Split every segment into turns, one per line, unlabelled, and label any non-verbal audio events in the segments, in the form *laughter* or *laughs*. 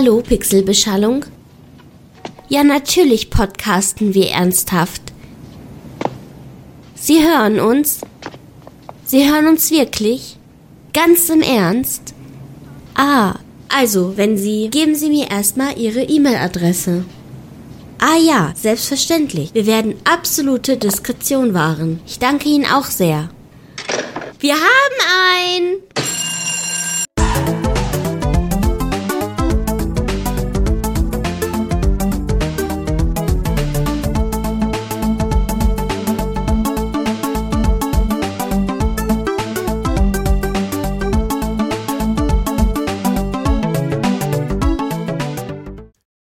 Hallo Pixelbeschallung. Ja, natürlich podcasten wir ernsthaft. Sie hören uns? Sie hören uns wirklich? Ganz im Ernst? Ah, also, wenn Sie, geben Sie mir erstmal Ihre E-Mail-Adresse. Ah ja, selbstverständlich. Wir werden absolute Diskretion wahren. Ich danke Ihnen auch sehr. Wir haben ein...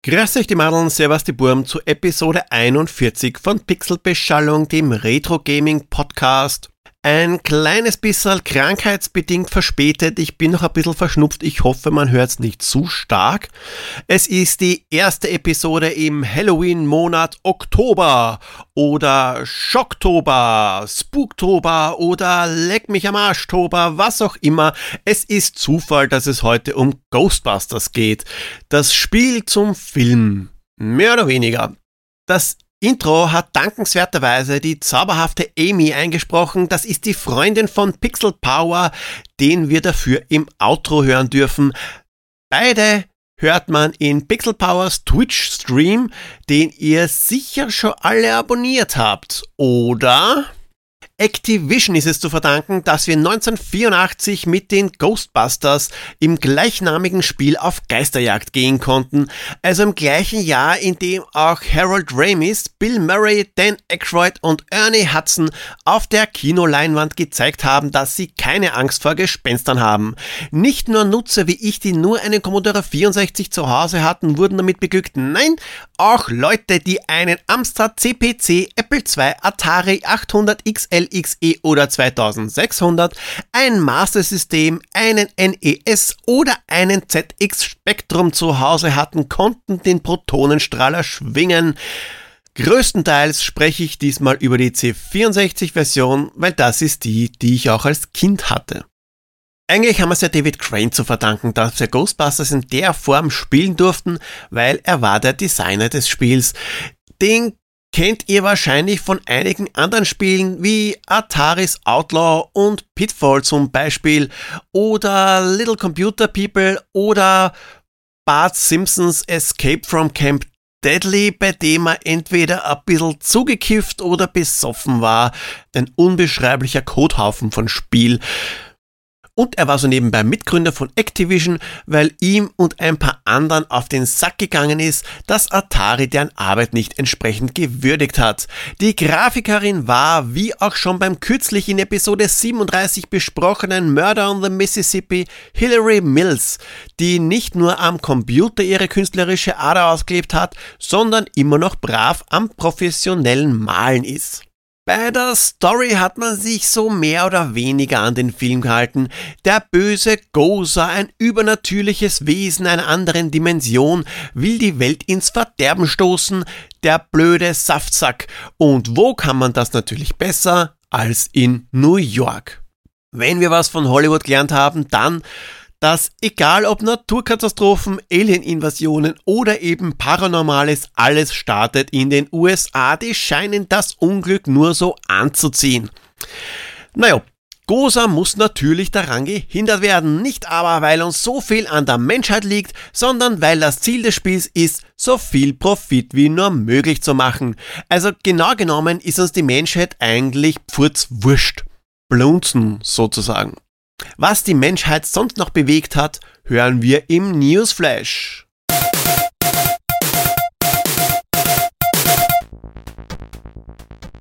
Grüß euch die Madeln, Servus die Burm zu Episode 41 von Pixelbeschallung, dem Retro Gaming Podcast. Ein kleines bisschen krankheitsbedingt verspätet. Ich bin noch ein bisschen verschnupft. Ich hoffe, man hört es nicht zu stark. Es ist die erste Episode im Halloween-Monat Oktober oder Schocktober, Spooktober oder Leck mich am Arschtober, was auch immer. Es ist Zufall, dass es heute um Ghostbusters geht. Das Spiel zum Film. Mehr oder weniger. Das Intro hat dankenswerterweise die zauberhafte Amy eingesprochen. Das ist die Freundin von Pixel Power, den wir dafür im Outro hören dürfen. Beide hört man in Pixel Powers Twitch Stream, den ihr sicher schon alle abonniert habt, oder? Activision ist es zu verdanken, dass wir 1984 mit den Ghostbusters im gleichnamigen Spiel auf Geisterjagd gehen konnten, also im gleichen Jahr, in dem auch Harold Ramis, Bill Murray, Dan Aykroyd und Ernie Hudson auf der Kinoleinwand gezeigt haben, dass sie keine Angst vor Gespenstern haben. Nicht nur Nutzer wie ich, die nur einen Commodore 64 zu Hause hatten, wurden damit beglückt, nein, auch Leute, die einen Amstrad CPC, Apple II, Atari 800 XL LXE oder 2600, ein Master System, einen NES oder einen ZX Spectrum zu Hause hatten, konnten den Protonenstrahler schwingen. Größtenteils spreche ich diesmal über die C64-Version, weil das ist die, die ich auch als Kind hatte. Eigentlich haben wir es ja David Crane zu verdanken, dass wir Ghostbusters in der Form spielen durften, weil er war der Designer des Spiels. Den kennt ihr wahrscheinlich von einigen anderen Spielen wie Ataris Outlaw und Pitfall zum Beispiel oder Little Computer People oder Bart Simpsons Escape from Camp Deadly, bei dem er entweder ein bisschen zugekifft oder besoffen war. Ein unbeschreiblicher Kothaufen von Spiel. Und er war so nebenbei Mitgründer von Activision, weil ihm und ein paar anderen auf den Sack gegangen ist, dass Atari deren Arbeit nicht entsprechend gewürdigt hat. Die Grafikerin war, wie auch schon beim kürzlich in Episode 37 besprochenen Murder on the Mississippi, Hilary Mills, die nicht nur am Computer ihre künstlerische Ader ausgelebt hat, sondern immer noch brav am professionellen Malen ist. Bei der Story hat man sich so mehr oder weniger an den Film gehalten. Der böse Gozer, ein übernatürliches Wesen einer anderen Dimension, will die Welt ins Verderben stoßen, der blöde Saftsack. Und wo kann man das natürlich besser als in New York? Wenn wir was von Hollywood gelernt haben, dann, dass egal ob Naturkatastrophen, Alieninvasionen oder eben Paranormales, alles startet in den USA. Die scheinen das Unglück nur so anzuziehen. Naja, Gosa muss natürlich daran gehindert werden, nicht aber weil uns so viel an der Menschheit liegt, sondern weil das Ziel des Spiels ist, so viel Profit wie nur möglich zu machen. Also genau genommen ist uns die Menschheit eigentlich pfurzwurscht. Blunzen sozusagen. Was die Menschheit sonst noch bewegt hat, hören wir im Newsflash.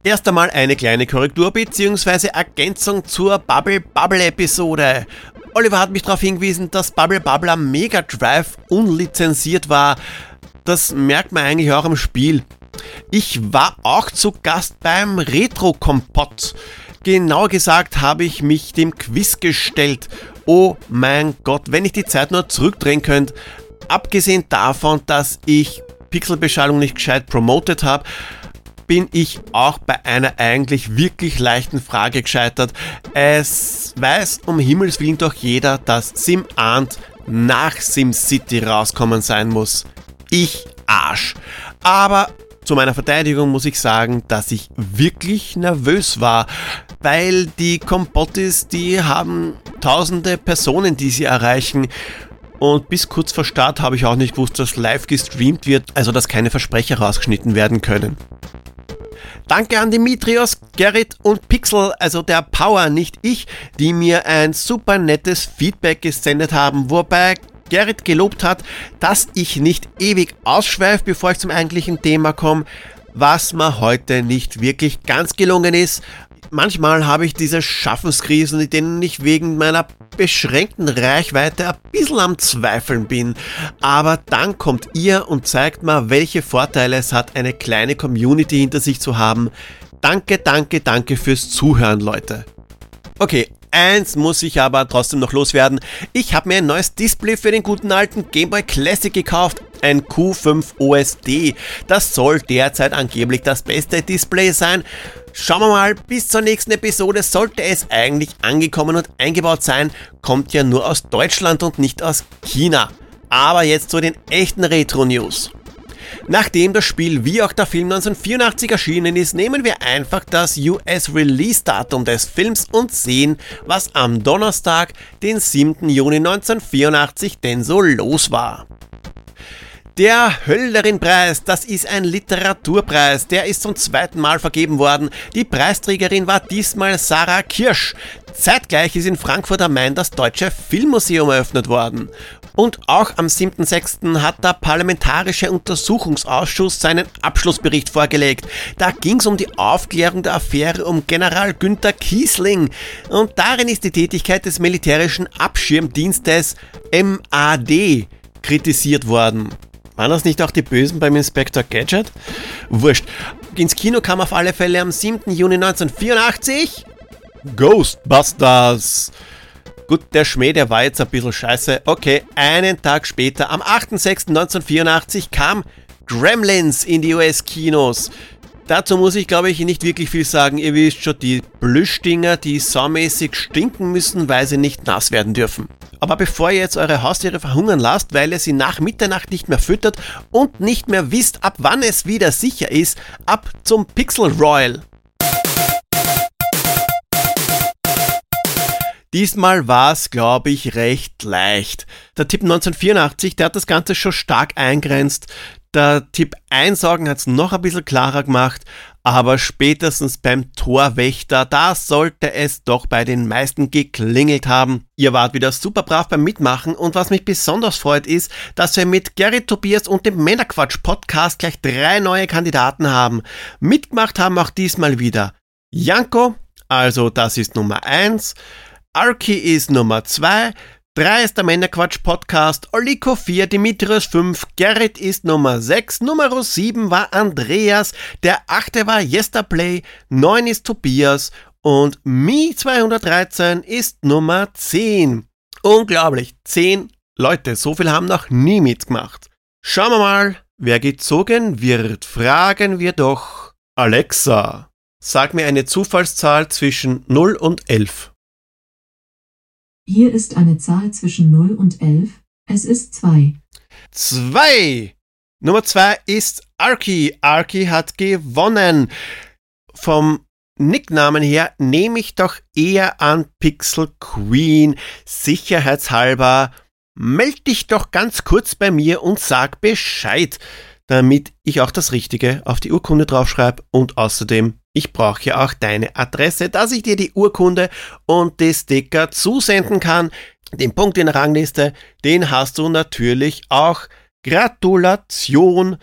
Erst einmal eine kleine Korrektur bzw. Ergänzung zur Bubble Bubble Episode. Oliver hat mich darauf hingewiesen, dass Bubble Bubble am Mega Drive unlizenziert war. Das merkt man eigentlich auch im Spiel. Ich war auch zu Gast beim Retro Kompott. Genauer gesagt habe ich mich dem Quiz gestellt. Oh mein Gott, wenn ich die Zeit nur zurückdrehen könnte, abgesehen davon, dass ich Pixelbeschallung nicht gescheit promotet habe, bin ich auch bei einer eigentlich wirklich leichten Frage gescheitert. Es weiß um Himmels Willen doch jeder, dass Sim Ant nach SimCity rauskommen sein muss. Ich Arsch. Aber zu meiner Verteidigung muss ich sagen, dass ich wirklich nervös war, weil die Kompottis, die haben tausende Personen, die sie erreichen. Und bis kurz vor Start habe ich auch nicht gewusst, dass live gestreamt wird, also dass keine Versprecher rausgeschnitten werden können. Danke an Dimitrios, Gerrit und Pixel, also der Power, nicht ich, die mir ein super nettes Feedback gesendet haben, wobei Gerrit gelobt hat, dass ich nicht ewig ausschweife, bevor ich zum eigentlichen Thema komme, was mir heute nicht wirklich ganz gelungen ist. Manchmal habe ich diese Schaffenskrisen, in denen ich wegen meiner beschränkten Reichweite ein bisschen am Zweifeln bin. Aber dann kommt ihr und zeigt mir, welche Vorteile es hat, eine kleine Community hinter sich zu haben. Danke, danke, danke fürs Zuhören, Leute. Okay, Eins muss ich aber trotzdem noch loswerden. Ich habe mir ein neues Display für den guten alten Game Boy Classic gekauft. Ein Q5 OSD. Das soll derzeit angeblich das beste Display sein. Schauen wir mal, bis zur nächsten Episode sollte es eigentlich angekommen und eingebaut sein. Kommt ja nur aus Deutschland und nicht aus China. Aber jetzt zu den echten Retro-News. Nachdem das Spiel wie auch der Film 1984 erschienen ist, nehmen wir einfach das US-Release-Datum des Films und sehen, was am Donnerstag, den 7. Juni 1984 denn so los war. Der Höllerin-Preis, das ist ein Literaturpreis, der ist zum zweiten Mal vergeben worden. Die Preisträgerin war diesmal Sarah Kirsch. Zeitgleich ist in Frankfurt am Main das Deutsche Filmmuseum eröffnet worden. Und auch am 7.6. hat der Parlamentarische Untersuchungsausschuss seinen Abschlussbericht vorgelegt. Da ging es um die Aufklärung der Affäre um General Günther Kiesling. Und darin ist die Tätigkeit des militärischen Abschirmdienstes MAD kritisiert worden. Waren das nicht auch die Bösen beim Inspector Gadget? Wurscht. Ins Kino kam auf alle Fälle am 7. Juni 1984 Ghostbusters. Gut, der Schmäh, der war jetzt ein bisschen scheiße. Okay, einen Tag später, am 8.6.1984, kam Gremlins in die US-Kinos. Dazu muss ich, glaube ich, nicht wirklich viel sagen. Ihr wisst schon, die Plüschdinger, die saumäßig stinken müssen, weil sie nicht nass werden dürfen. Aber bevor ihr jetzt eure Haustiere verhungern lasst, weil ihr sie nach Mitternacht nicht mehr füttert und nicht mehr wisst, ab wann es wieder sicher ist, ab zum Pixel Royal. Diesmal war es, glaube ich, recht leicht. Der Tipp 1984, der hat das Ganze schon stark eingrenzt. Der Tipp Einsaugen hat es noch ein bisschen klarer gemacht, aber spätestens beim Torwächter, da sollte es doch bei den meisten geklingelt haben. Ihr wart wieder super brav beim Mitmachen und was mich besonders freut ist, dass wir mit Gary Tobias und dem Männerquatsch Podcast gleich drei neue Kandidaten haben. Mitgemacht haben auch diesmal wieder Janko, also das ist Nummer eins. Arki ist Nummer 2, 3 ist der Männerquatsch-Podcast, Oliko 4, Dimitrios 5, Gerrit ist Nummer 6, Nummer 7 war Andreas, der 8. war Yesterplay, 9 ist Tobias und Mi 213 ist Nummer 10. Unglaublich, 10 Leute, so viel haben noch nie mitgemacht. Schauen wir mal, wer gezogen wird. Fragen wir doch Alexa. Sag mir eine Zufallszahl zwischen 0 und 11.
Hier ist eine Zahl zwischen 0 und 11. Es ist 2.
2! Nummer 2 ist Arki. Arki hat gewonnen. Vom Nicknamen her nehme ich doch eher an Pixel Queen. Sicherheitshalber meld dich doch ganz kurz bei mir und sag Bescheid, damit ich auch das Richtige auf die Urkunde draufschreibe und außerdem ich brauche ja auch deine Adresse, dass ich dir die Urkunde und die Sticker zusenden kann. Den Punkt in der Rangliste, den hast du natürlich auch. Gratulation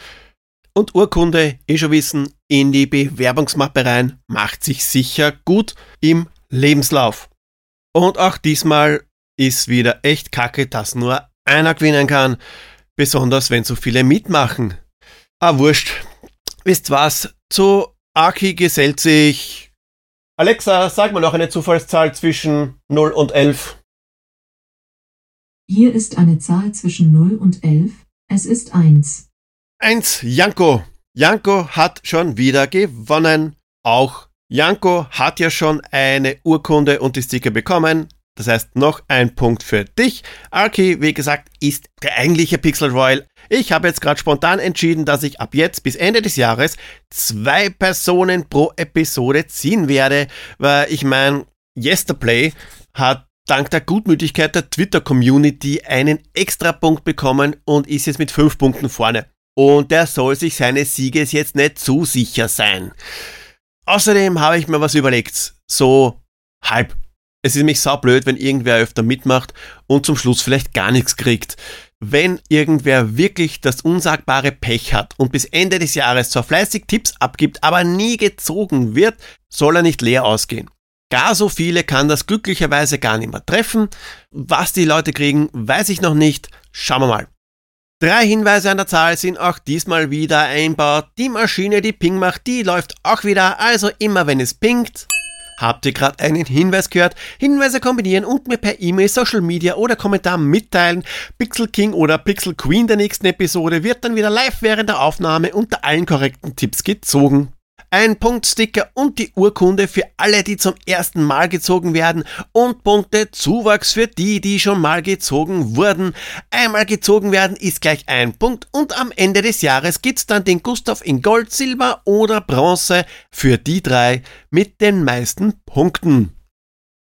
und Urkunde, eh schon wissen, in die Bewerbungsmappe rein, macht sich sicher gut im Lebenslauf. Und auch diesmal ist wieder echt kacke, dass nur einer gewinnen kann, besonders wenn so viele mitmachen. Ah, wurscht. Wisst was? Zu Aki gesellt sich. Alexa, sag mal noch eine Zufallszahl zwischen 0 und 11.
Hier ist eine Zahl zwischen 0 und 11. Es ist 1.
1, Janko. Janko hat schon wieder gewonnen. Auch Janko hat ja schon eine Urkunde und die Sticker bekommen. Das heißt, noch ein Punkt für dich. Arki, wie gesagt, ist der eigentliche Pixel Royal. Ich habe jetzt gerade spontan entschieden, dass ich ab jetzt bis Ende des Jahres zwei Personen pro Episode ziehen werde, weil ich meine, Yesterplay hat dank der Gutmütigkeit der Twitter-Community einen extra Punkt bekommen und ist jetzt mit fünf Punkten vorne. Und der soll sich seines Sieges jetzt nicht zu sicher sein. Außerdem habe ich mir was überlegt. So halb. Es ist nämlich saublöd, wenn irgendwer öfter mitmacht und zum Schluss vielleicht gar nichts kriegt. Wenn irgendwer wirklich das unsagbare Pech hat und bis Ende des Jahres zwar fleißig Tipps abgibt, aber nie gezogen wird, soll er nicht leer ausgehen. Gar so viele kann das glücklicherweise gar nicht mehr treffen. Was die Leute kriegen, weiß ich noch nicht. Schauen wir mal. Drei Hinweise an der Zahl sind auch diesmal wieder einbaut. Die Maschine, die Ping macht, die läuft auch wieder. Also immer wenn es pingt. Habt ihr gerade einen Hinweis gehört? Hinweise kombinieren und mir per E-Mail, Social Media oder Kommentar mitteilen. Pixel King oder Pixel Queen der nächsten Episode wird dann wieder live während der Aufnahme unter allen korrekten Tipps gezogen ein Punktsticker und die Urkunde für alle, die zum ersten Mal gezogen werden und Punkte Zuwachs für die, die schon mal gezogen wurden. Einmal gezogen werden ist gleich ein Punkt und am Ende des Jahres gibt's dann den Gustav in Gold, Silber oder Bronze für die drei mit den meisten Punkten.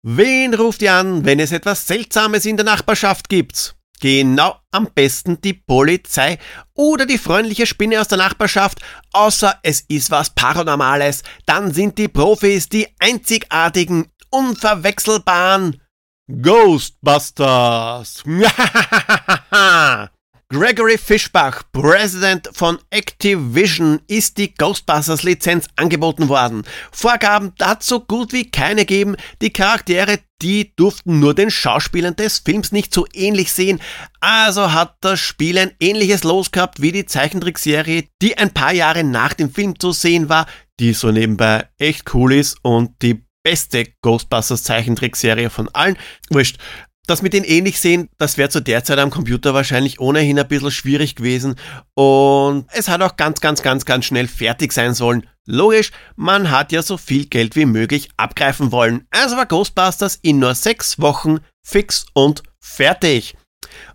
Wen ruft ihr an, wenn es etwas Seltsames in der Nachbarschaft gibt? Genau, am besten die Polizei oder die freundliche Spinne aus der Nachbarschaft, außer es ist was Paranormales, dann sind die Profis die einzigartigen, unverwechselbaren Ghostbusters. *laughs* *laughs* Gregory Fischbach, President von Activision, ist die Ghostbusters Lizenz angeboten worden. Vorgaben dazu gut wie keine geben. Die Charaktere, die durften nur den Schauspielern des Films nicht so ähnlich sehen. Also hat das Spiel ein ähnliches Los gehabt wie die Zeichentrickserie, die ein paar Jahre nach dem Film zu sehen war, die so nebenbei echt cool ist und die beste Ghostbusters Zeichentrickserie von allen. Wurscht das mit den ähnlich sehen, das wäre zu der Zeit am Computer wahrscheinlich ohnehin ein bisschen schwierig gewesen und es hat auch ganz, ganz, ganz, ganz schnell fertig sein sollen. Logisch, man hat ja so viel Geld wie möglich abgreifen wollen. Also war Ghostbusters in nur sechs Wochen fix und fertig.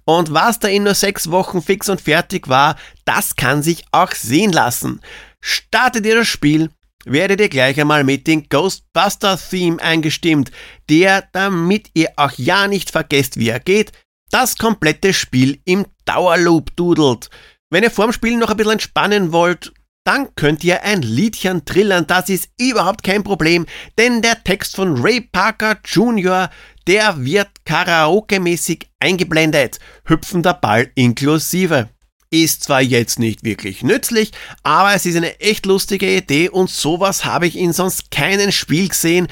Und was da in nur sechs Wochen fix und fertig war, das kann sich auch sehen lassen. Startet ihr das Spiel, werdet ihr gleich einmal mit dem Ghostbuster Theme eingestimmt, der, damit ihr auch ja nicht vergesst, wie er geht, das komplette Spiel im Dauerloop dudelt. Wenn ihr vorm Spiel noch ein bisschen entspannen wollt, dann könnt ihr ein Liedchen trillern, das ist überhaupt kein Problem, denn der Text von Ray Parker Jr., der wird karaoke-mäßig eingeblendet, hüpfender Ball inklusive. Ist zwar jetzt nicht wirklich nützlich, aber es ist eine echt lustige Idee und sowas habe ich in sonst keinem Spiel gesehen,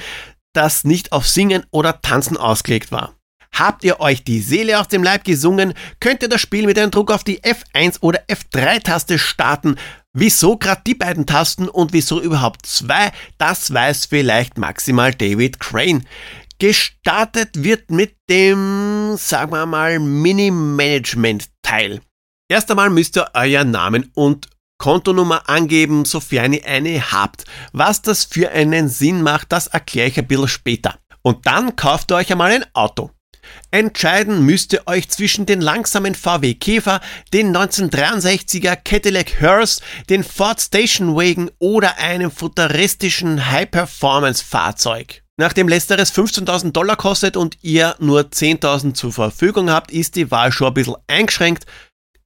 das nicht auf Singen oder Tanzen ausgelegt war. Habt ihr euch die Seele aus dem Leib gesungen, könnt ihr das Spiel mit einem Druck auf die F1 oder F3-Taste starten. Wieso gerade die beiden Tasten und wieso überhaupt zwei, das weiß vielleicht maximal David Crane. Gestartet wird mit dem, sagen wir mal, Mini-Management-Teil. Erst einmal müsst ihr euren Namen und Kontonummer angeben, sofern ihr eine habt. Was das für einen Sinn macht, das erkläre ich ein bisschen später. Und dann kauft ihr euch einmal ein Auto. Entscheiden müsst ihr euch zwischen den langsamen VW Käfer, den 1963er Cadillac Hearse, den Ford Station Wagon oder einem futuristischen High-Performance-Fahrzeug. Nachdem letzteres 15.000 Dollar kostet und ihr nur 10.000 zur Verfügung habt, ist die Wahl schon ein bisschen eingeschränkt.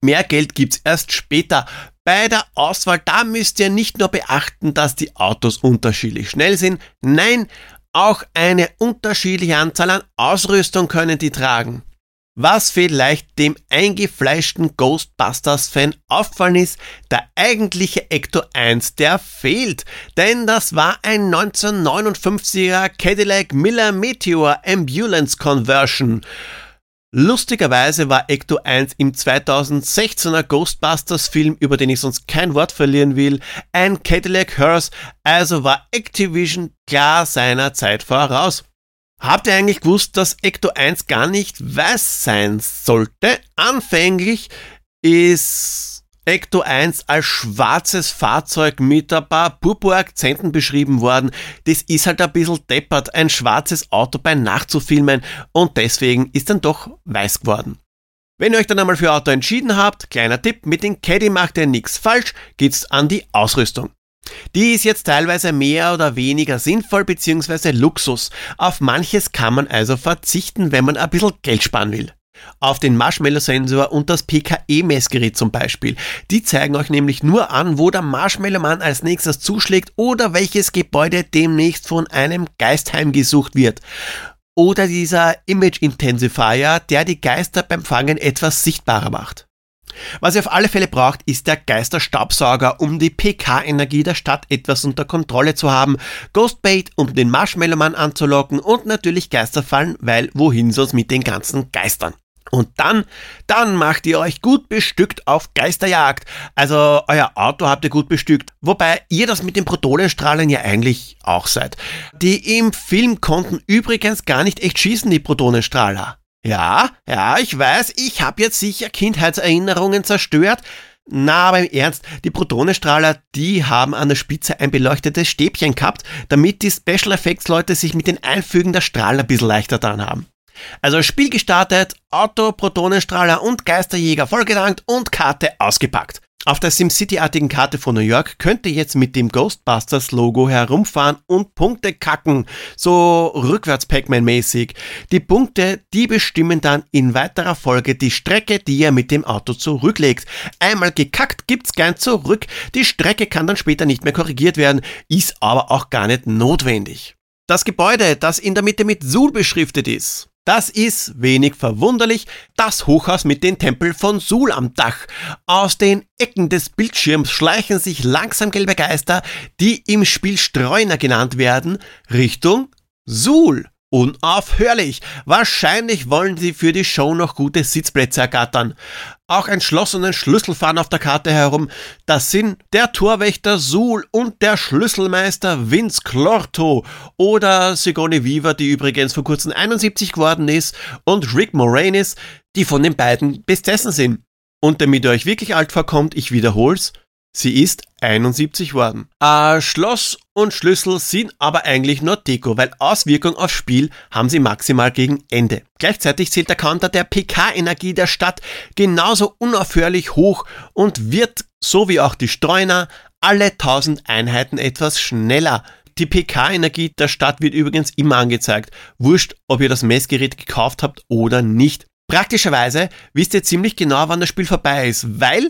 Mehr Geld gibt's erst später. Bei der Auswahl, da müsst ihr nicht nur beachten, dass die Autos unterschiedlich schnell sind, nein, auch eine unterschiedliche Anzahl an Ausrüstung können die tragen. Was vielleicht dem eingefleischten Ghostbusters-Fan auffallen ist, der eigentliche Ecto 1, der fehlt. Denn das war ein 1959er Cadillac Miller Meteor Ambulance Conversion. Lustigerweise war Ecto 1 im 2016er Ghostbusters Film, über den ich sonst kein Wort verlieren will, ein Cadillac Hearse, also war Activision klar seiner Zeit voraus. Habt ihr eigentlich gewusst, dass Ecto 1 gar nicht weiß sein sollte? Anfänglich ist Ecto 1 als schwarzes Fahrzeug mit ein paar Purpur-Akzenten beschrieben worden. Das ist halt ein bisschen deppert, ein schwarzes Auto bei Nacht zu filmen und deswegen ist dann doch weiß geworden. Wenn ihr euch dann einmal für Auto entschieden habt, kleiner Tipp, mit dem Caddy macht ihr nichts falsch, geht's an die Ausrüstung. Die ist jetzt teilweise mehr oder weniger sinnvoll bzw. Luxus. Auf manches kann man also verzichten, wenn man ein bisschen Geld sparen will. Auf den Marshmallow-Sensor und das PKE-Messgerät zum Beispiel. Die zeigen euch nämlich nur an, wo der Marshmallow-Mann als nächstes zuschlägt oder welches Gebäude demnächst von einem Geist heimgesucht wird. Oder dieser Image Intensifier, der die Geister beim Fangen etwas sichtbarer macht. Was ihr auf alle Fälle braucht, ist der Geisterstaubsauger, um die PK-Energie der Stadt etwas unter Kontrolle zu haben, Ghostbait, um den Marshmallow-Mann anzulocken und natürlich Geisterfallen, weil wohin sonst mit den ganzen Geistern. Und dann, dann macht ihr euch gut bestückt auf Geisterjagd. Also euer Auto habt ihr gut bestückt. Wobei ihr das mit den Protonenstrahlen ja eigentlich auch seid. Die im Film konnten übrigens gar nicht echt schießen, die Protonenstrahler. Ja, ja, ich weiß, ich habe jetzt sicher Kindheitserinnerungen zerstört. Na, aber im Ernst, die Protonenstrahler, die haben an der Spitze ein beleuchtetes Stäbchen gehabt, damit die Special Effects Leute sich mit den Einfügen der Strahlen ein bisschen leichter dran haben. Also Spiel gestartet, Auto, Protonenstrahler und Geisterjäger vollgedankt und Karte ausgepackt. Auf der SimCity-artigen Karte von New York könnt ihr jetzt mit dem Ghostbusters-Logo herumfahren und Punkte kacken, so rückwärts Pac-Man-mäßig. Die Punkte, die bestimmen dann in weiterer Folge die Strecke, die ihr mit dem Auto zurücklegt. Einmal gekackt gibt's gern zurück. Die Strecke kann dann später nicht mehr korrigiert werden, ist aber auch gar nicht notwendig. Das Gebäude, das in der Mitte mit Sul beschriftet ist, das ist wenig verwunderlich das Hochhaus mit dem Tempel von Sul am Dach. Aus den Ecken des Bildschirms schleichen sich langsam gelbe Geister, die im Spiel Streuner genannt werden, Richtung Sul. Unaufhörlich. Wahrscheinlich wollen sie für die Show noch gute Sitzplätze ergattern. Auch ein Schloss und ein Schlüssel fahren auf der Karte herum. Das sind der Torwächter Sul und der Schlüsselmeister Vince Clorto oder Sigourney Weaver, die übrigens vor kurzem 71 geworden ist, und Rick Moranis, die von den beiden besessen sind. Und damit ihr euch wirklich alt vorkommt, ich wiederhol's, Sie ist 71 worden. Äh, Schloss und Schlüssel sind aber eigentlich nur Deko, weil Auswirkung aufs Spiel haben sie maximal gegen Ende. Gleichzeitig zählt der Counter der PK-Energie der Stadt genauso unaufhörlich hoch und wird, so wie auch die Streuner, alle 1000 Einheiten etwas schneller. Die PK-Energie der Stadt wird übrigens immer angezeigt. Wurscht, ob ihr das Messgerät gekauft habt oder nicht. Praktischerweise wisst ihr ziemlich genau, wann das Spiel vorbei ist, weil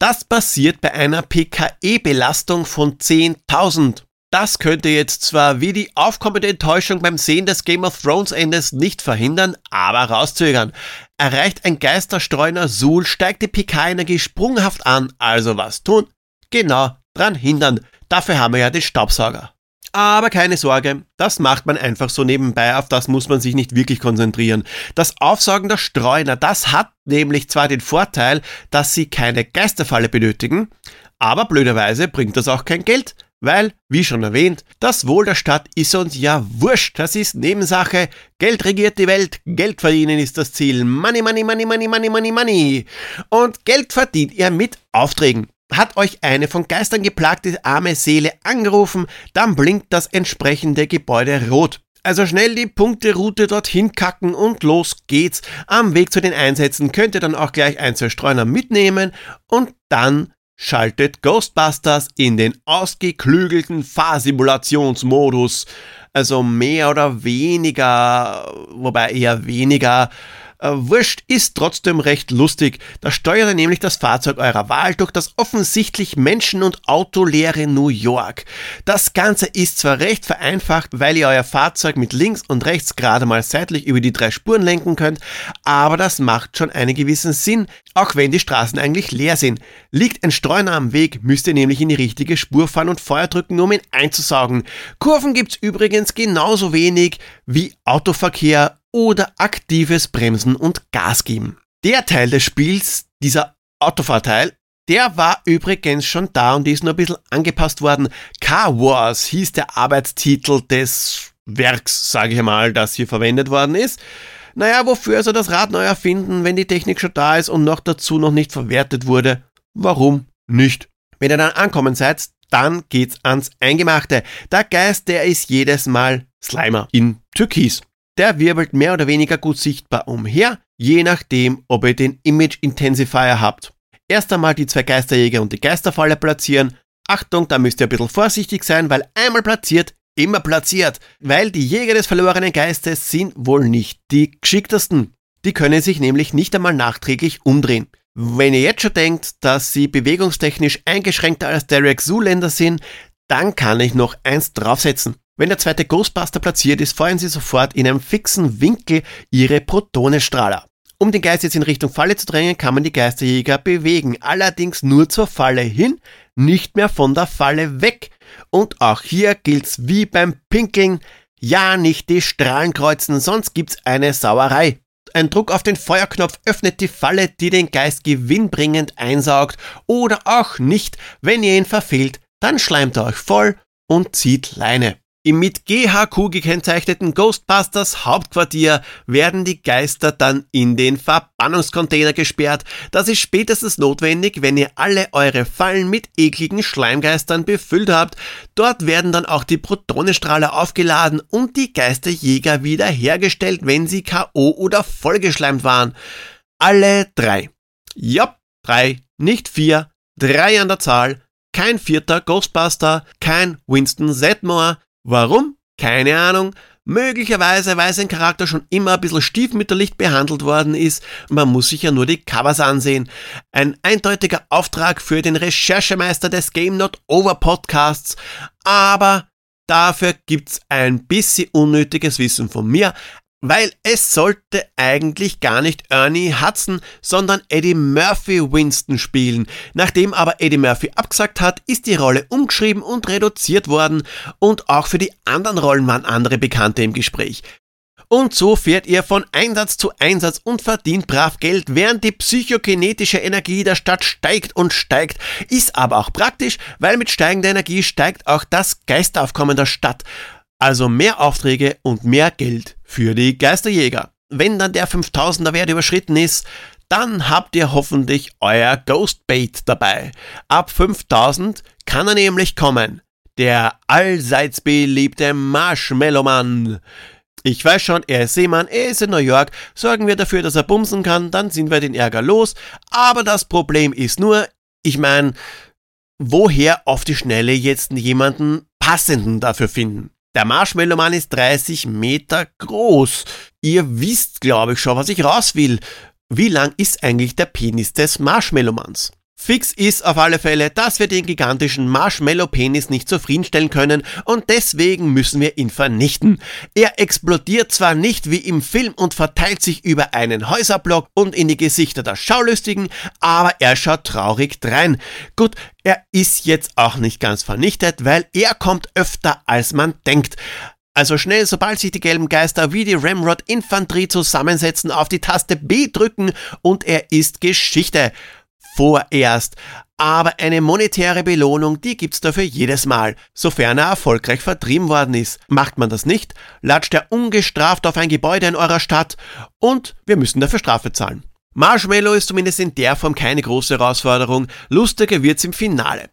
das passiert bei einer PKE-Belastung von 10.000. Das könnte jetzt zwar wie die aufkommende Enttäuschung beim Sehen des Game of Thrones Endes nicht verhindern, aber rauszögern. Erreicht ein Geisterstreuner Sul, steigt die PK-Energie sprunghaft an, also was tun? Genau, dran hindern. Dafür haben wir ja den Staubsauger. Aber keine Sorge, das macht man einfach so nebenbei, auf das muss man sich nicht wirklich konzentrieren. Das Aufsaugen der Streuner, das hat nämlich zwar den Vorteil, dass sie keine Geisterfalle benötigen, aber blöderweise bringt das auch kein Geld, weil, wie schon erwähnt, das Wohl der Stadt ist uns ja wurscht, das ist Nebensache, Geld regiert die Welt, Geld verdienen ist das Ziel, Money, Money, Money, Money, Money, Money, Money. Und Geld verdient ihr mit Aufträgen. Hat euch eine von Geistern geplagte arme Seele angerufen, dann blinkt das entsprechende Gebäude rot. Also schnell die Punkteroute dorthin kacken und los geht's. Am Weg zu den Einsätzen könnt ihr dann auch gleich ein, zwei Streuner mitnehmen und dann schaltet Ghostbusters in den ausgeklügelten Fahrsimulationsmodus. Also mehr oder weniger, wobei eher weniger äh, wurscht ist trotzdem recht lustig. Da steuert ihr nämlich das Fahrzeug eurer Wahl durch das offensichtlich menschen- und autoleere New York. Das Ganze ist zwar recht vereinfacht, weil ihr euer Fahrzeug mit links und rechts gerade mal seitlich über die drei Spuren lenken könnt, aber das macht schon einen gewissen Sinn, auch wenn die Straßen eigentlich leer sind. Liegt ein Streuner am Weg, müsst ihr nämlich in die richtige Spur fahren und Feuer drücken, um ihn einzusaugen. Kurven gibt's übrigens genauso wenig wie Autoverkehr oder aktives Bremsen und Gas geben. Der Teil des Spiels, dieser Autofahrteil, der war übrigens schon da und ist nur ein bisschen angepasst worden. Car Wars hieß der Arbeitstitel des Werks, sage ich mal, das hier verwendet worden ist. Naja, wofür also das Rad neu erfinden, wenn die Technik schon da ist und noch dazu noch nicht verwertet wurde? warum nicht? Wenn ihr dann ankommen seid, dann geht's ans Eingemachte. Der Geist, der ist jedes Mal Slimer in Türkis. Der wirbelt mehr oder weniger gut sichtbar umher, je nachdem, ob ihr den Image Intensifier habt. Erst einmal die zwei Geisterjäger und die Geisterfalle platzieren. Achtung, da müsst ihr ein bisschen vorsichtig sein, weil einmal platziert, immer platziert. Weil die Jäger des verlorenen Geistes sind wohl nicht die geschicktesten. Die können sich nämlich nicht einmal nachträglich umdrehen. Wenn ihr jetzt schon denkt, dass sie bewegungstechnisch eingeschränkter als Derek Zuländer sind, dann kann ich noch eins draufsetzen. Wenn der zweite Ghostbuster platziert ist, feuern sie sofort in einem fixen Winkel ihre Protonenstrahler. Um den Geist jetzt in Richtung Falle zu drängen, kann man die Geisterjäger bewegen, allerdings nur zur Falle hin, nicht mehr von der Falle weg. Und auch hier gilt's wie beim Pinkeln, ja nicht die Strahlen kreuzen, sonst gibt's eine Sauerei. Ein Druck auf den Feuerknopf öffnet die Falle, die den Geist gewinnbringend einsaugt, oder auch nicht, wenn ihr ihn verfehlt, dann schleimt er euch voll und zieht Leine. Im mit GHQ gekennzeichneten Ghostbusters Hauptquartier werden die Geister dann in den Verbannungscontainer gesperrt. Das ist spätestens notwendig, wenn ihr alle eure Fallen mit ekligen Schleimgeistern befüllt habt. Dort werden dann auch die Protonenstrahler aufgeladen und die Geisterjäger wiederhergestellt, wenn sie K.O. oder vollgeschleimt waren. Alle drei. Ja, drei, nicht vier, drei an der Zahl. Kein vierter Ghostbuster, kein Winston Zedmore, Warum? Keine Ahnung. Möglicherweise, weil sein Charakter schon immer ein bisschen stiefmütterlich behandelt worden ist. Man muss sich ja nur die Covers ansehen. Ein eindeutiger Auftrag für den Recherchemeister des Game Not Over Podcasts. Aber dafür gibt's ein bisschen unnötiges Wissen von mir. Weil es sollte eigentlich gar nicht Ernie Hudson, sondern Eddie Murphy Winston spielen. Nachdem aber Eddie Murphy abgesagt hat, ist die Rolle umgeschrieben und reduziert worden und auch für die anderen Rollen waren andere Bekannte im Gespräch. Und so fährt ihr von Einsatz zu Einsatz und verdient brav Geld, während die psychokinetische Energie der Stadt steigt und steigt. Ist aber auch praktisch, weil mit steigender Energie steigt auch das Geistaufkommen der Stadt. Also mehr Aufträge und mehr Geld für die Geisterjäger. Wenn dann der 5000er Wert überschritten ist, dann habt ihr hoffentlich euer Ghostbait dabei. Ab 5000 kann er nämlich kommen. Der allseits beliebte Marshmallow-Mann. Ich weiß schon, er ist Seemann, er ist in New York, sorgen wir dafür, dass er bumsen kann, dann sind wir den Ärger los. Aber das Problem ist nur, ich meine, woher auf die Schnelle jetzt jemanden passenden dafür finden? Der Marshmallow-Mann ist 30 Meter groß. Ihr wisst, glaube ich, schon, was ich raus will. Wie lang ist eigentlich der Penis des Marshmallow-Manns? Fix ist auf alle Fälle, dass wir den gigantischen Marshmallow-Penis nicht zufriedenstellen können und deswegen müssen wir ihn vernichten. Er explodiert zwar nicht wie im Film und verteilt sich über einen Häuserblock und in die Gesichter der Schaulustigen, aber er schaut traurig drein. Gut, er ist jetzt auch nicht ganz vernichtet, weil er kommt öfter als man denkt. Also schnell, sobald sich die gelben Geister wie die Ramrod Infanterie zusammensetzen, auf die Taste B drücken und er ist Geschichte vorerst. Aber eine monetäre Belohnung, die gibt's dafür jedes Mal, sofern er erfolgreich vertrieben worden ist. Macht man das nicht, latscht er ungestraft auf ein Gebäude in eurer Stadt und wir müssen dafür Strafe zahlen. Marshmallow ist zumindest in der Form keine große Herausforderung, lustiger wird's im Finale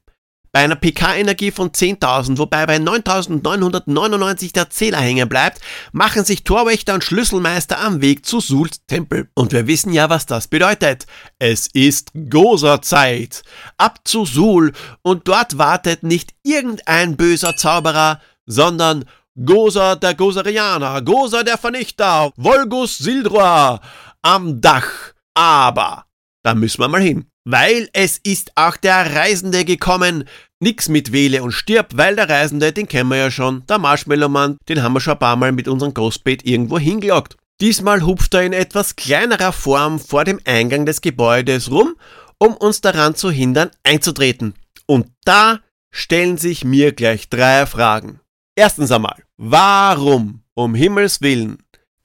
bei einer PK-Energie von 10.000, wobei bei 9.999 der Zähler hängen bleibt, machen sich Torwächter und Schlüsselmeister am Weg zu Suls Tempel. Und wir wissen ja, was das bedeutet. Es ist Gosa-Zeit. Ab zu Sul und dort wartet nicht irgendein böser Zauberer, sondern Gosa der Gosarianer, Gosa der Vernichter, Volgus Sildroa am Dach. Aber da müssen wir mal hin. Weil es ist auch der Reisende gekommen, Nix mit Wähle und stirb, weil der Reisende, den kennen wir ja schon, der Marshmallow-Mann, den haben wir schon ein paar Mal mit unserem Ghostbait irgendwo hingelockt. Diesmal hupft er in etwas kleinerer Form vor dem Eingang des Gebäudes rum, um uns daran zu hindern, einzutreten. Und da stellen sich mir gleich drei Fragen. Erstens einmal, warum, um Himmels Willen,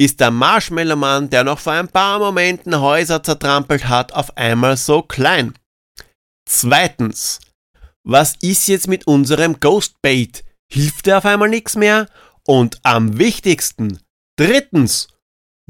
ist der Marshmallow-Mann, der noch vor ein paar Momenten Häuser zertrampelt hat, auf einmal so klein? Zweitens, was ist jetzt mit unserem Ghostbait? Hilft er auf einmal nichts mehr? Und am wichtigsten, drittens,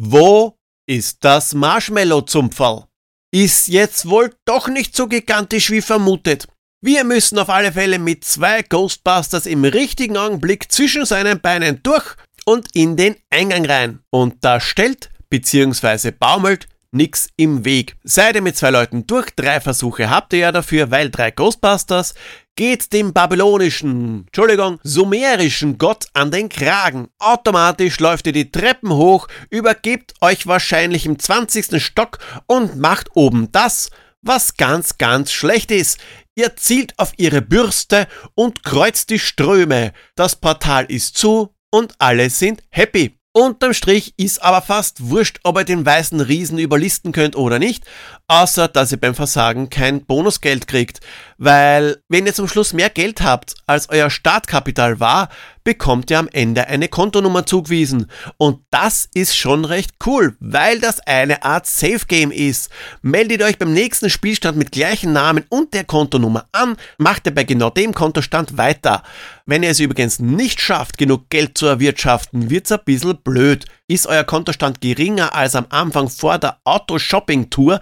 wo ist das Marshmallow-Zumpferl? ist jetzt wohl doch nicht so gigantisch wie vermutet. Wir müssen auf alle Fälle mit zwei Ghostbusters im richtigen Augenblick zwischen seinen Beinen durch und in den Eingang rein. Und da stellt bzw. baumelt nix im Weg. Seid ihr mit zwei Leuten durch, drei Versuche habt ihr ja dafür, weil drei Ghostbusters, geht dem babylonischen, Entschuldigung, sumerischen Gott an den Kragen. Automatisch läuft ihr die Treppen hoch, übergebt euch wahrscheinlich im 20. Stock und macht oben das, was ganz, ganz schlecht ist. Ihr zielt auf ihre Bürste und kreuzt die Ströme. Das Portal ist zu und alle sind happy. Unterm Strich ist aber fast wurscht, ob ihr den weißen Riesen überlisten könnt oder nicht, außer dass ihr beim Versagen kein Bonusgeld kriegt. Weil, wenn ihr zum Schluss mehr Geld habt, als euer Startkapital war, bekommt ihr am Ende eine Kontonummer zugewiesen. Und das ist schon recht cool, weil das eine Art Safe Game ist. Meldet euch beim nächsten Spielstand mit gleichen Namen und der Kontonummer an, macht ihr bei genau dem Kontostand weiter. Wenn ihr es übrigens nicht schafft, genug Geld zu erwirtschaften, wird's ein bisschen blöd. Ist euer Kontostand geringer als am Anfang vor der Auto-Shopping-Tour,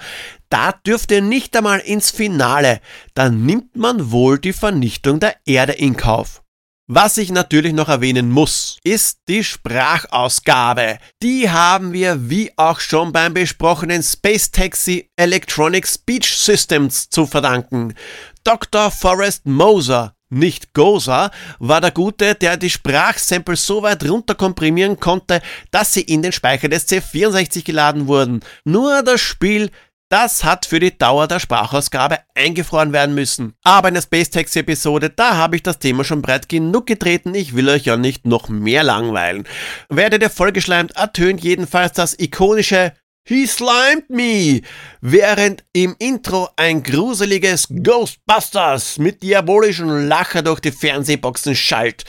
da dürft ihr nicht einmal ins Finale. Dann nimmt man wohl die Vernichtung der Erde in Kauf. Was ich natürlich noch erwähnen muss, ist die Sprachausgabe. Die haben wir wie auch schon beim besprochenen Space Taxi Electronic Speech Systems zu verdanken. Dr. Forrest Moser, nicht Goza, war der Gute, der die Sprachsamples so weit runterkomprimieren konnte, dass sie in den Speicher des C64 geladen wurden. Nur das Spiel das hat für die Dauer der Sprachausgabe eingefroren werden müssen. Aber in der Space Taxi Episode, da habe ich das Thema schon breit genug getreten, ich will euch ja nicht noch mehr langweilen. Werdet ihr vollgeschleimt, ertönt jedenfalls das ikonische He slimed me, während im Intro ein gruseliges Ghostbusters mit diabolischen Lacher durch die Fernsehboxen schallt.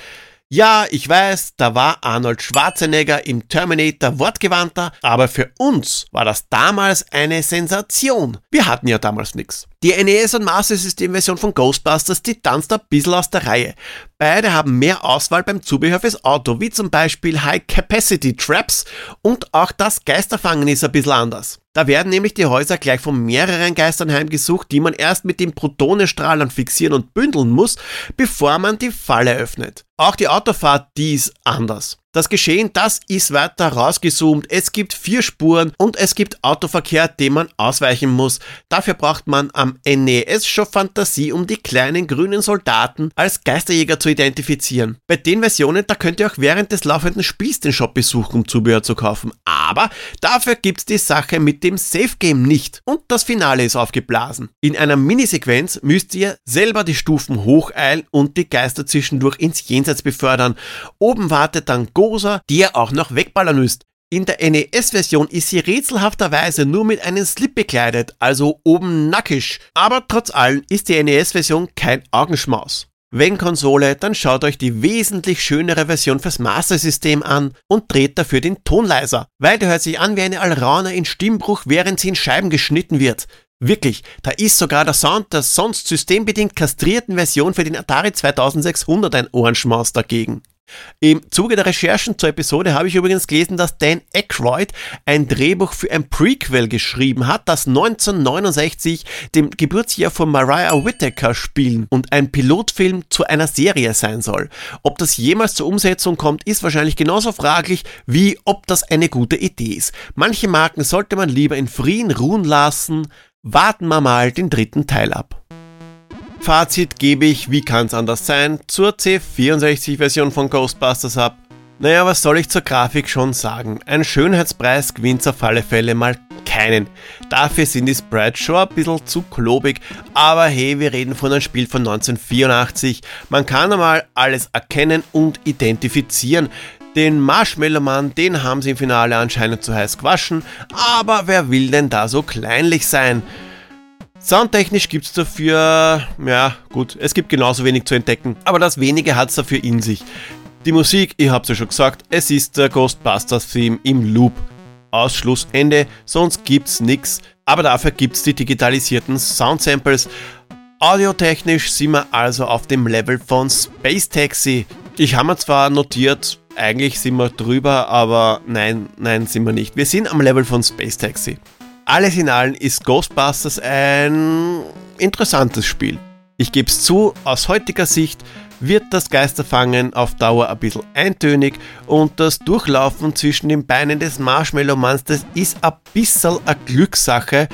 Ja, ich weiß, da war Arnold Schwarzenegger im Terminator wortgewandter, aber für uns war das damals eine Sensation. Wir hatten ja damals nichts. Die NES und Master System Version von Ghostbusters, die tanzt ein bisschen aus der Reihe. Beide haben mehr Auswahl beim Zubehör fürs Auto, wie zum Beispiel High Capacity Traps und auch das Geisterfangen ist ein bisschen anders. Da werden nämlich die Häuser gleich von mehreren Geistern heimgesucht, die man erst mit den Protonenstrahlern fixieren und bündeln muss, bevor man die Falle öffnet. Auch die Autofahrt, die ist anders. Das Geschehen, das ist weiter rausgezoomt. Es gibt vier Spuren und es gibt Autoverkehr, dem man ausweichen muss. Dafür braucht man am NES schon Fantasie, um die kleinen grünen Soldaten als Geisterjäger zu identifizieren. Bei den Versionen, da könnt ihr auch während des laufenden Spiels den Shop besuchen, um Zubehör zu kaufen. Aber dafür gibt's die Sache mit dem Safe Game nicht. Und das Finale ist aufgeblasen. In einer Minisequenz müsst ihr selber die Stufen hocheilen und die Geister zwischendurch ins Jenseits befördern. Oben wartet dann Gosa, die ihr auch noch wegballern müsst. In der NES-Version ist sie rätselhafterweise nur mit einem Slip bekleidet, also oben nackig. Aber trotz allem ist die NES-Version kein Augenschmaus. Wenn Konsole, dann schaut euch die wesentlich schönere Version fürs Master System an und dreht dafür den Ton leiser, weil der hört sich an wie eine Alraune in Stimmbruch, während sie in Scheiben geschnitten wird. Wirklich, da ist sogar der Sound der sonst systembedingt kastrierten Version für den Atari 2600 ein Ohrenschmaus dagegen. Im Zuge der Recherchen zur Episode habe ich übrigens gelesen, dass Dan Aykroyd ein Drehbuch für ein Prequel geschrieben hat, das 1969 dem Geburtsjahr von Mariah Whittaker spielen und ein Pilotfilm zu einer Serie sein soll. Ob das jemals zur Umsetzung kommt, ist wahrscheinlich genauso fraglich, wie ob das eine gute Idee ist. Manche Marken sollte man lieber in Frieden ruhen lassen. Warten wir mal den dritten Teil ab. Fazit gebe ich, wie kann es anders sein, zur C64-Version von Ghostbusters ab. Naja, was soll ich zur Grafik schon sagen? Ein Schönheitspreis gewinnt auf alle Fälle mal keinen. Dafür sind die Sprites schon ein bisschen zu klobig, aber hey, wir reden von einem Spiel von 1984. Man kann einmal alles erkennen und identifizieren. Den Marshmallow Mann, den haben sie im Finale anscheinend zu heiß gewaschen, aber wer will denn da so kleinlich sein? Soundtechnisch gibt es dafür, ja gut, es gibt genauso wenig zu entdecken, aber das wenige hat es dafür in sich. Die Musik, ich hab's ja schon gesagt, es ist der Ghostbusters-Theme im Loop. Ausschluss, Ende, sonst gibt's nix, aber dafür gibt's die digitalisierten Soundsamples. Audiotechnisch sind wir also auf dem Level von Space Taxi. Ich habe mir zwar notiert, eigentlich sind wir drüber, aber nein, nein, sind wir nicht. Wir sind am Level von Space Taxi. Alles in allem ist Ghostbusters ein interessantes Spiel. Ich gebe es zu, aus heutiger Sicht wird das Geisterfangen auf Dauer ein bisschen eintönig und das Durchlaufen zwischen den Beinen des Marshmallow-Manns, das ist ein bisschen eine Glückssache.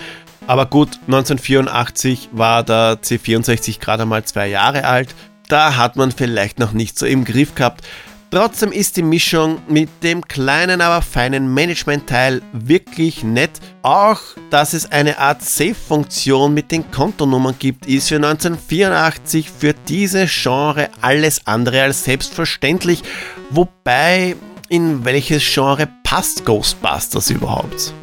Aber gut, 1984 war der C64 gerade mal zwei Jahre alt. Da hat man vielleicht noch nicht so im Griff gehabt. Trotzdem ist die Mischung mit dem kleinen, aber feinen Management-Teil wirklich nett. Auch, dass es eine Art Save-Funktion mit den Kontonummern gibt, ist für 1984 für diese Genre alles andere als selbstverständlich. Wobei, in welches Genre passt Ghostbusters überhaupt?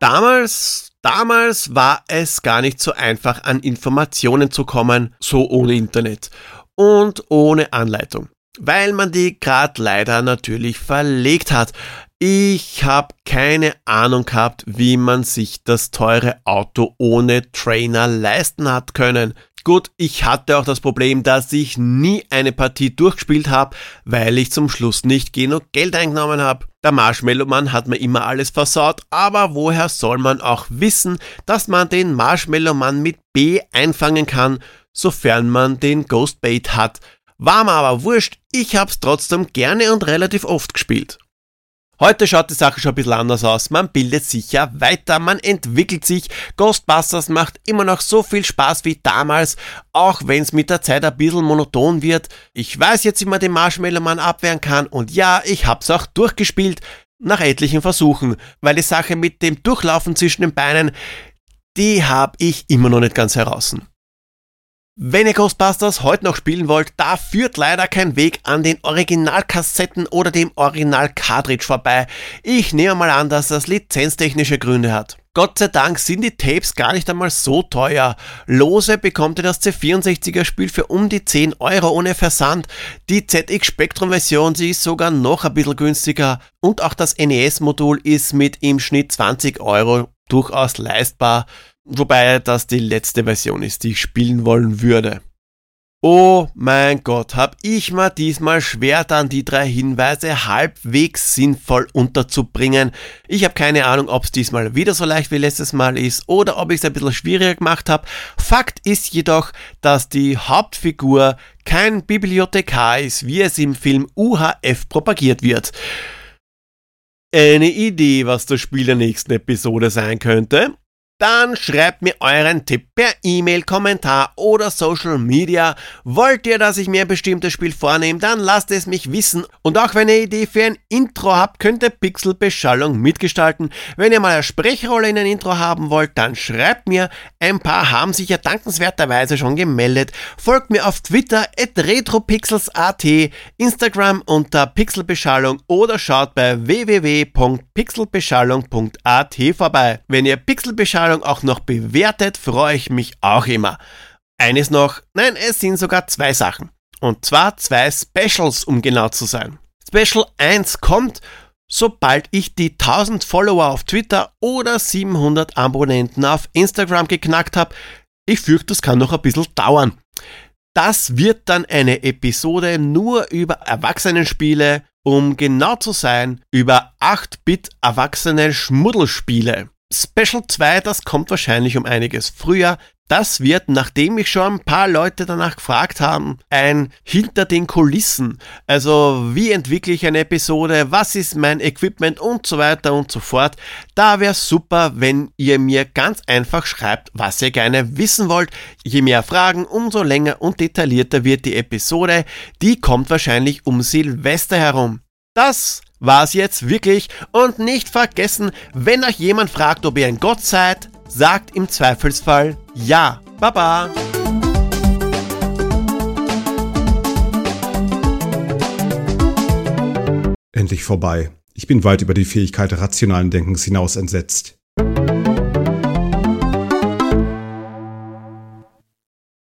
Damals Damals war es gar nicht so einfach, an Informationen zu kommen, so ohne Internet und ohne Anleitung, weil man die gerade leider natürlich verlegt hat. Ich habe keine Ahnung gehabt, wie man sich das teure Auto ohne Trainer leisten hat können. Gut, ich hatte auch das Problem, dass ich nie eine Partie durchgespielt habe, weil ich zum Schluss nicht genug Geld eingenommen habe. Der Marshmallow-Mann hat mir immer alles versaut, aber woher soll man auch wissen, dass man den Marshmallow-Mann mit B einfangen kann, sofern man den Ghostbait hat. War mir aber wurscht, ich hab's trotzdem gerne und relativ oft gespielt. Heute schaut die Sache schon ein bisschen anders aus. Man bildet sich ja weiter, man entwickelt sich. Ghostbusters macht immer noch so viel Spaß wie damals, auch wenn es mit der Zeit ein bisschen monoton wird. Ich weiß jetzt, wie man den Marshmallow Mann abwehren kann und ja, ich hab's auch durchgespielt. Nach etlichen Versuchen, weil die Sache mit dem Durchlaufen zwischen den Beinen, die hab ich immer noch nicht ganz heraus. Wenn ihr Ghostbusters heute noch spielen wollt, da führt leider kein Weg an den Originalkassetten oder dem Original-Cartridge vorbei. Ich nehme mal an, dass das lizenztechnische Gründe hat. Gott sei Dank sind die Tapes gar nicht einmal so teuer. Lose bekommt ihr das C64er Spiel für um die 10 Euro ohne Versand. Die ZX Spectrum Version, sie ist sogar noch ein bisschen günstiger. Und auch das NES-Modul ist mit im Schnitt 20 Euro durchaus leistbar. Wobei das die letzte Version ist, die ich spielen wollen würde. Oh mein Gott, hab ich mal diesmal schwer dann die drei Hinweise halbwegs sinnvoll unterzubringen. Ich habe keine Ahnung, ob es diesmal wieder so leicht wie letztes Mal ist oder ob ich es ein bisschen schwieriger gemacht habe. Fakt ist jedoch, dass die Hauptfigur kein Bibliothekar ist, wie es im Film UHF propagiert wird. Eine Idee, was das Spiel der nächsten Episode sein könnte? Dann schreibt mir euren Tipp per E-Mail, Kommentar oder Social Media. Wollt ihr, dass ich mir ein bestimmtes Spiel vornehme, dann lasst es mich wissen. Und auch wenn ihr Idee für ein Intro habt, könnt ihr Pixelbeschallung mitgestalten. Wenn ihr mal eine Sprechrolle in ein Intro haben wollt, dann schreibt mir. Ein paar haben sich ja dankenswerterweise schon gemeldet. Folgt mir auf Twitter at retropixels.at, Instagram unter Pixelbeschallung oder schaut bei www.pixelbeschallung.at vorbei. Wenn ihr Pixelbeschallung Ausstrahlung auch noch bewertet, freue ich mich auch immer. Eines noch, nein, es sind sogar zwei Sachen. Und zwar zwei Specials, um genau zu sein. Special 1 kommt, sobald ich die 1000 Follower auf Twitter oder 700 Abonnenten auf Instagram geknackt habe. Ich fürchte, das kann noch ein bisschen dauern. Das wird dann eine Episode nur über Erwachsenenspiele, um genau zu sein, über 8-Bit Erwachsene Schmuddelspiele. Special 2, das kommt wahrscheinlich um einiges früher. Das wird, nachdem mich schon ein paar Leute danach gefragt haben, ein hinter den Kulissen. Also wie entwickle ich eine Episode, was ist mein Equipment und so weiter und so fort. Da wäre super, wenn ihr mir ganz einfach schreibt, was ihr gerne wissen wollt. Je mehr Fragen, umso länger und detaillierter wird die Episode. Die kommt wahrscheinlich um Silvester herum. Das war's jetzt wirklich und nicht vergessen, wenn euch jemand fragt, ob ihr ein Gott seid, sagt im Zweifelsfall ja. Baba!
Endlich vorbei. Ich bin weit über die Fähigkeit rationalen Denkens hinaus entsetzt.